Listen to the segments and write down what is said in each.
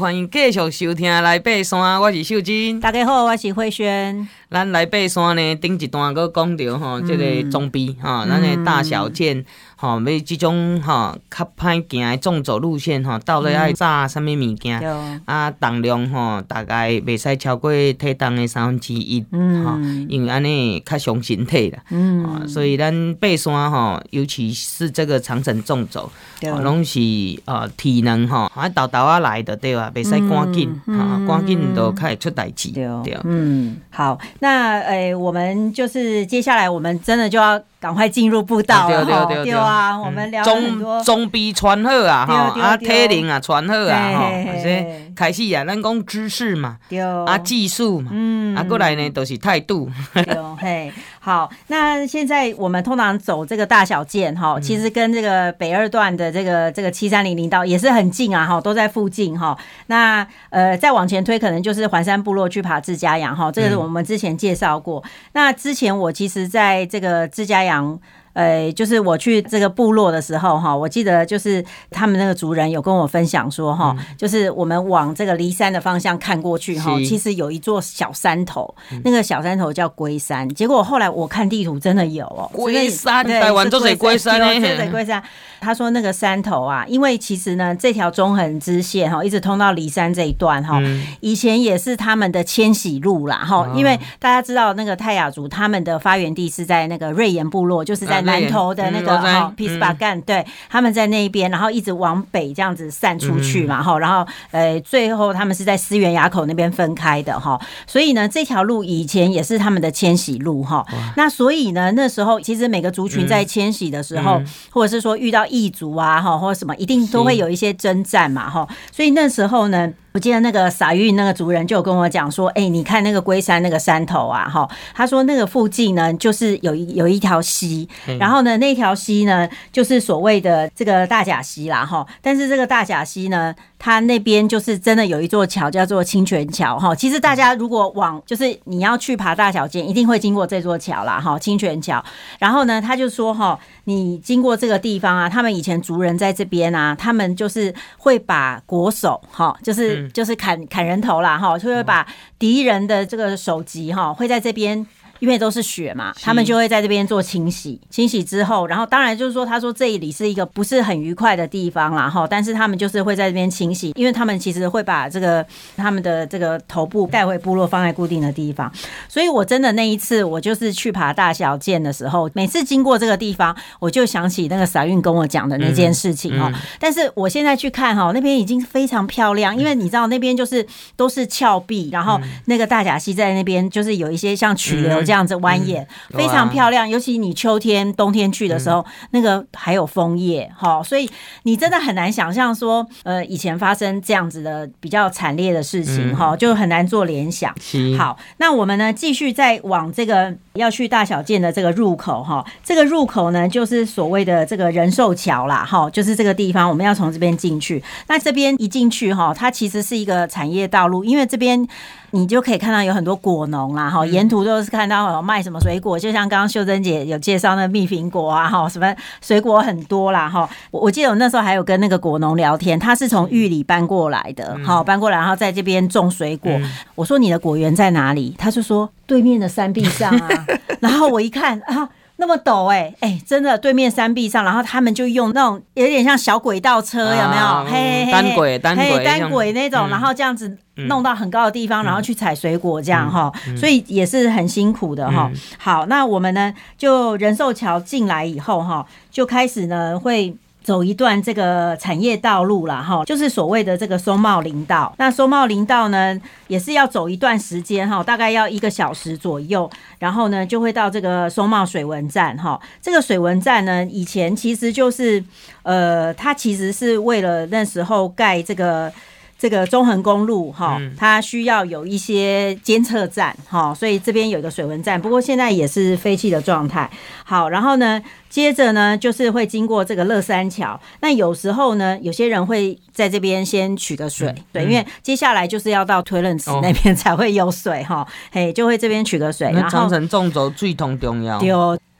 欢迎继续收听来爬山，我是秀珍。大家好，我是慧萱。咱来爬山呢，顶一段阁讲着吼，这个装备吼，咱的大小件吼，要即种吼较歹行的纵走路线吼，到底爱炸啥物物件？啊，重量吼大概袂使超过体重的三分之一，哈，因为安尼较伤身体啦。嗯，所以咱爬山吼，尤其是这个长城纵走，拢是呃体能吼，啊豆豆啊来的对啊？袂使赶紧，哈，赶紧都较会出代志。对，嗯，好。那诶、我们就是接下来，我们真的就要赶快进入步道了，对啊，我们聊很多。装备穿好啊，哈啊，体能啊穿好啊，哈，是开始啊，咱讲知识嘛，啊，技术嘛，嗯，啊，过来呢都是态度，对，嘿。好，那现在我们通常走这个大小件哈，其实跟这个北二段的这个这个七三零零道也是很近啊哈，都在附近哈。那呃再往前推，可能就是环山部落去爬自家羊哈，这个是我们之前介绍过。那之前我其实在这个志佳阳。呃，就是我去这个部落的时候，哈，我记得就是他们那个族人有跟我分享说，哈，就是我们往这个骊山的方向看过去，哈，其实有一座小山头，那个小山头叫龟山。结果后来我看地图，真的有哦，龟山，台湾都是龟山，对，龟山。他说那个山头啊，因为其实呢，这条中横支线哈，一直通到骊山这一段哈，以前也是他们的迁徙路啦，哈，因为大家知道那个泰雅族他们的发源地是在那个瑞岩部落，就是在。南头的那个哈皮斯巴干，对，他们在那边，然后一直往北这样子散出去嘛，哈，然后呃，最后他们是在思源垭口那边分开的哈，所以呢，这条路以前也是他们的迁徙路哈。那所以呢，那时候其实每个族群在迁徙的时候，或者是说遇到异族啊，哈，或者什么，一定都会有一些征战嘛，哈。所以那时候呢。我记得那个撒玉那个族人就有跟我讲说，哎，你看那个龟山那个山头啊，哈，他说那个附近呢，就是有一有一条溪，然后呢，那条溪呢，就是所谓的这个大甲溪啦，哈，但是这个大甲溪呢。它那边就是真的有一座桥叫做清泉桥哈，其实大家如果往就是你要去爬大小尖，一定会经过这座桥啦哈，清泉桥。然后呢，他就说哈，你经过这个地方啊，他们以前族人在这边啊，他们就是会把国手哈，就是就是砍砍人头啦哈，就会把敌人的这个首级哈，会在这边。因为都是雪嘛，他们就会在这边做清洗。清洗之后，然后当然就是说，他说这里是一个不是很愉快的地方啦，哈。但是他们就是会在这边清洗，因为他们其实会把这个他们的这个头部带回部落，放在固定的地方。所以我真的那一次，我就是去爬大小件的时候，每次经过这个地方，我就想起那个傻运跟我讲的那件事情哈。但是我现在去看哈，那边已经非常漂亮，因为你知道那边就是都是峭壁，然后那个大甲溪在那边就是有一些像曲流。这样子蜿蜒，非常漂亮。尤其你秋天、冬天去的时候，那个还有枫叶，哈，所以你真的很难想象说，呃，以前发生这样子的比较惨烈的事情，哈，就很难做联想。好，那我们呢，继续再往这个要去大小建的这个入口，哈，这个入口呢，就是所谓的这个仁寿桥啦，哈，就是这个地方，我们要从这边进去。那这边一进去，哈，它其实是一个产业道路，因为这边。你就可以看到有很多果农啦，哈，沿途都是看到有卖什么水果，就像刚刚秀珍姐有介绍那蜜苹果啊，哈，什么水果很多啦，哈。我我记得我那时候还有跟那个果农聊天，他是从玉里搬过来的，好，搬过来然后在这边种水果。我说你的果园在哪里？他就说对面的山壁上啊。然后我一看啊。那么陡哎、欸、哎、欸，真的对面山壁上，然后他们就用那种有点像小轨道车，有没有？啊、嘿，嘿，单轨单轨单轨那种，然后这样子弄到很高的地方，嗯、然后去采水果这样哈，所以也是很辛苦的哈。嗯、好，那我们呢就仁寿桥进来以后哈，就开始呢会。走一段这个产业道路了，哈，就是所谓的这个松茂林道。那松茂林道呢，也是要走一段时间哈，大概要一个小时左右。然后呢，就会到这个松茂水文站哈。这个水文站呢，以前其实就是呃，它其实是为了那时候盖这个。这个中横公路哈，它需要有一些监测站哈，所以这边有一个水文站，不过现在也是废弃的状态。好，然后呢，接着呢就是会经过这个乐山桥。那有时候呢，有些人会在这边先取个水，对，因为接下来就是要到推论池那边才会有水哈，嘿，就会这边取个水。然后长城纵轴最通重要。对，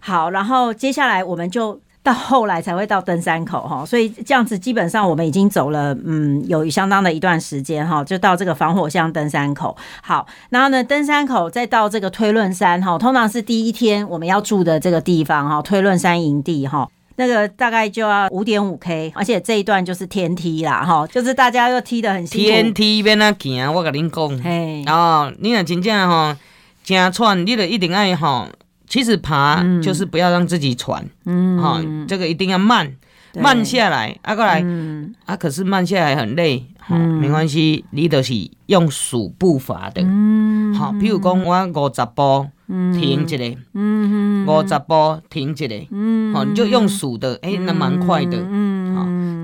好，然后接下来我们就。到后来才会到登山口哈，所以这样子基本上我们已经走了嗯有相当的一段时间哈，就到这个防火巷登山口。好，然后呢，登山口再到这个推论山哈，通常是第一天我们要住的这个地方哈，推论山营地哈。那个大概就要五点五 K，而且这一段就是天梯啦，哈，就是大家又踢得很辛苦。天梯免啊行，我跟恁讲，嘿，哦，你若真正吼，真喘，你就一定爱吼。其实爬就是不要让自己喘，嗯，哈，这个一定要慢，慢下来，啊，过来，嗯、啊，可是慢下来很累，哈、嗯，没关系，你都是用数步伐的，嗯，好，譬如讲我五十步。停一下，嗯，五十步停一下，嗯，好，你就用数的，哎、欸，那蛮快的，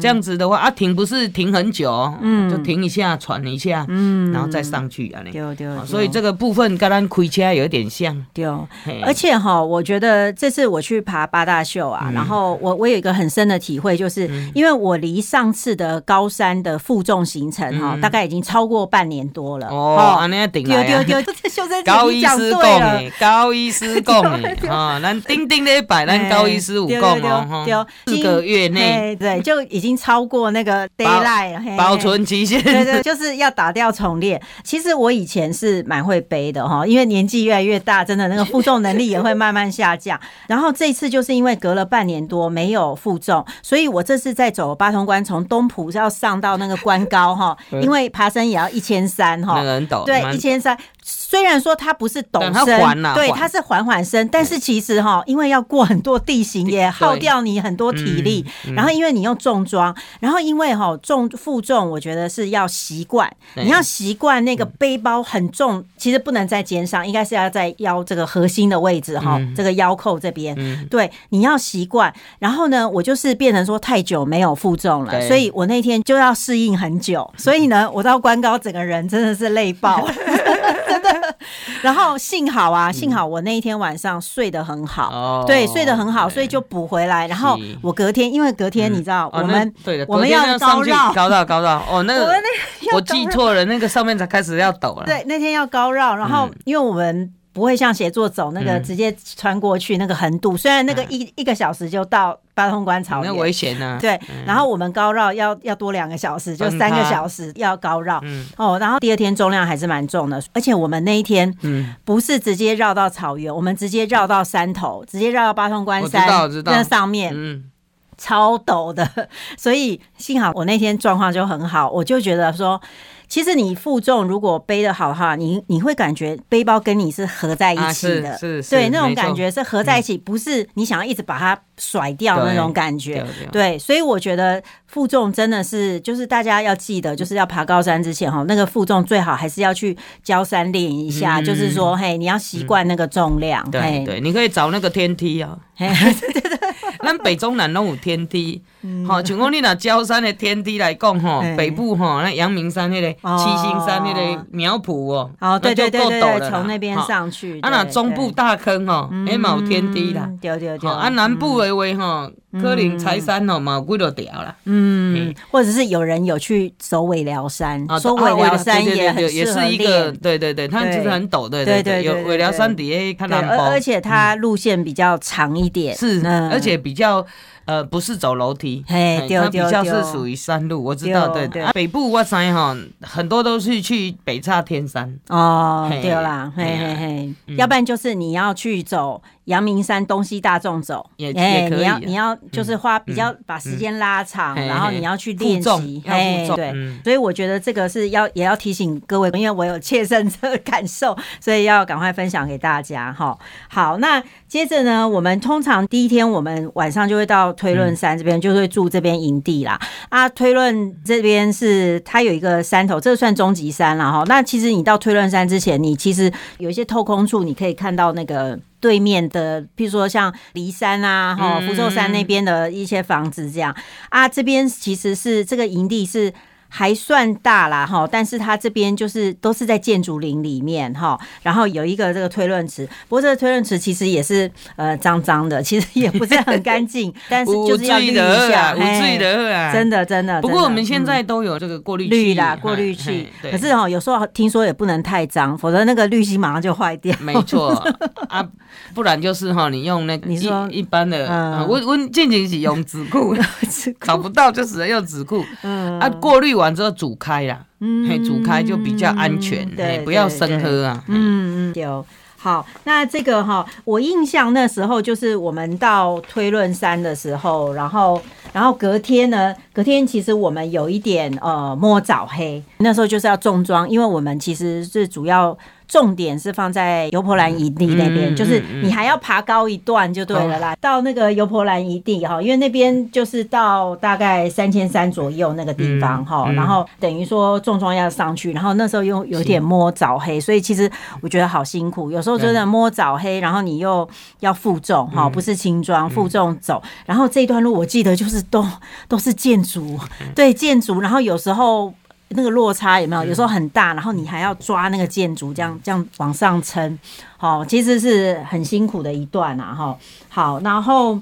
这样子的话啊，停不是停很久，嗯，就停一下，喘一下，嗯，然后再上去啊，对对，所以这个部分跟咱开车有点像，对，而且哈，我觉得这次我去爬八大秀啊，然后我我有一个很深的体会，就是因为我离上次的高山的负重行程哈，大概已经超过半年多了，哦，安尼顶来啊，高医师讲的。高医师讲的啊，咱钉钉的摆，咱高医师五讲哦，四个月内。对就已经超过那个 d a y l i g h t 保存期限，对 对，就是要打掉重练。其实我以前是蛮会背的哈，因为年纪越来越大，真的那个负重能力也会慢慢下降。然后这次就是因为隔了半年多没有负重，所以我这次在走八通关，从东浦要上到那个关高哈，因为爬山也要一千三哈，对，一千三。虽然说它不是陡升，对，它是缓缓升，但是其实哈，因为要过很多地形，也耗掉你很多体力。然后因为你用重装，然后因为哈重负重，我觉得是要习惯，你要习惯那个背包很重，其实不能在肩上，应该是要在腰这个核心的位置哈，这个腰扣这边。对，你要习惯。然后呢，我就是变成说太久没有负重了，所以我那天就要适应很久。所以呢，我到关高整个人真的是累爆。然后幸好啊，幸好我那一天晚上睡得很好，对，睡得很好，所以就补回来。然后我隔天，因为隔天你知道，我们对的我们要高绕，高绕高绕哦，那个我记错了，那个上面才开始要抖了。对，那天要高绕，然后因为我们。不会像写作走那个直接穿过去那个横渡，虽然那个一一个小时就到八通关草原，那危险呢。对，然后我们高绕要要多两个小时，就三个小时要高绕。哦，然后第二天重量还是蛮重的，而且我们那一天不是直接绕到草原，我们直接绕到山头，直接绕到八通关山那上面，嗯，超陡的。所以幸好我那天状况就很好，我就觉得说。其实你负重如果背的好的话，你你会感觉背包跟你是合在一起的，对，那种感觉是合在一起，不是你想要一直把它甩掉那种感觉，对，所以我觉得负重真的是，就是大家要记得，就是要爬高山之前哈，那个负重最好还是要去郊山练一下，就是说，嘿，你要习惯那个重量，对对，你可以找那个天梯啊，对对对，咱北中南都有天梯。好，像讲你拿郊山的天梯来讲吼，北部吼那阳明山那个七星山那个苗圃哦，哦对对对对，从那边上去。啊，那中部大坑吼，哎嘛有天梯啦，对对对。啊，南部的话吼，可能柴山吼嘛有几多条啦。嗯，或者是有人有去走尾寮山，说尾寮山也很也是一个，对对对，它就是很陡，对对对，有尾寮山底下看南而且它路线比较长一点，是，而且比较。呃，不是走楼梯，嘿，它比较是属于山路，我知道，对对。北部我山哈，很多都是去北岔天山。哦，对啦，嘿嘿嘿，要不然就是你要去走。阳明山东西大众走。也也可以，你要你要就是花比较把时间拉长，然后你要去练习，哎，对，所以我觉得这个是要也要提醒各位，因为我有切身的感受，所以要赶快分享给大家哈。好，那接着呢，我们通常第一天我们晚上就会到推论山这边，就会住这边营地啦。啊，推论这边是它有一个山头，这个算终极山了哈。那其实你到推论山之前，你其实有一些透空处，你可以看到那个。对面的，譬如说像骊山啊，哈，福寿山那边的一些房子，这样。啊，这边其实是这个营地是还算大啦哈，但是它这边就是都是在建筑林里面哈，然后有一个这个推论池，不过这个推论池其实也是呃脏脏的，其实也不是很干净，但是就是要滤一下，真的真的。不过我们现在都有这个过滤器啦，过滤器。可是哈，有时候听说也不能太脏，否则那个滤芯马上就坏掉。没错 啊，不然就是哈，你用那个你说一般的，我我进行使用 纸库，找不到就只能用纸库。嗯啊，过滤完之后煮开啦，嗯，煮开就比较安全，对，不要生喝啊。嗯嗯，有。好，那这个哈，我印象那时候就是我们到推论山的时候，然后然后隔天呢，隔天其实我们有一点呃摸早黑，那时候就是要重装，因为我们其实是主要。重点是放在油婆兰营地那边，嗯、就是你还要爬高一段就对了啦。嗯、到那个油婆兰营地哈，因为那边就是到大概三千三左右那个地方哈，然后等于说重装要上去，然后那时候又有点摸早黑，所以其实我觉得好辛苦。有时候真的摸早黑，然后你又要负重哈，不是轻装负重走，然后这一段路我记得就是都都是建筑，对建筑，然后有时候。那个落差有没有？有时候很大，然后你还要抓那个建筑，这样这样往上撑，好，其实是很辛苦的一段啊，哈。好，然后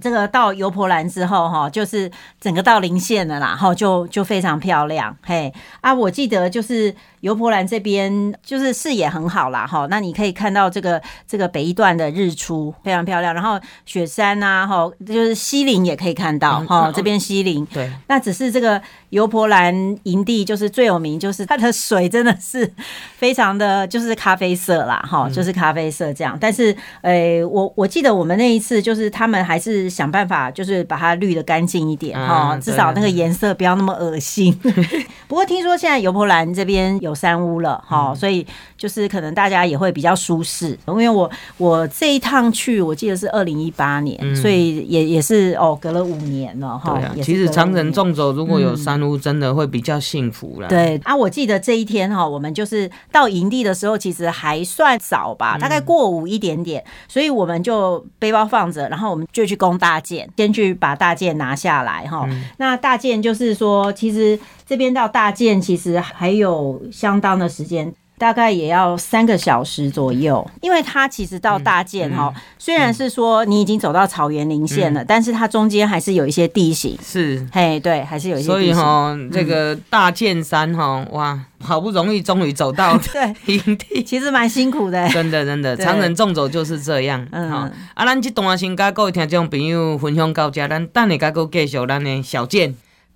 这个到油婆兰之后，哈，就是整个到林县了啦，哈，就就非常漂亮，嘿啊，我记得就是。油婆兰这边就是视野很好啦，哈，那你可以看到这个这个北一段的日出非常漂亮，然后雪山呐，哈，就是西林也可以看到，哈，这边西林，对，那只是这个油婆兰营地就是最有名，就是它的水真的是非常的就是咖啡色啦，哈，就是咖啡色这样，但是，诶，我我记得我们那一次就是他们还是想办法就是把它滤的干净一点，哈，至少那个颜色不要那么恶心。不过听说现在油婆兰这边有。山屋了，哈，所以就是可能大家也会比较舒适，因为我我这一趟去，我记得是二零一八年，嗯、所以也也是哦，隔了五年了，哈。其实长城纵走如果有山屋，真的会比较幸福了。对啊，我记得这一天哈，我们就是到营地的时候，其实还算早吧，大概过午一点点，所以我们就背包放着，然后我们就去攻大件，先去把大件拿下来哈。嗯、那大件就是说，其实。这边到大件其实还有相当的时间。大概也要三个小时左右，因为它其实到大件哈，虽然是说你已经走到草原林线了，但是它中间还是有一些地形。是，嘿，对，还是有一些地形。所以哈，这个大件山哈，哇，好不容易终于走到 对营地，其实蛮辛苦的。真的，真的，常人纵走就是这样。嗯，啊，咱这段先跟各位听众朋友分享到这，咱等下再继续咱的小箭。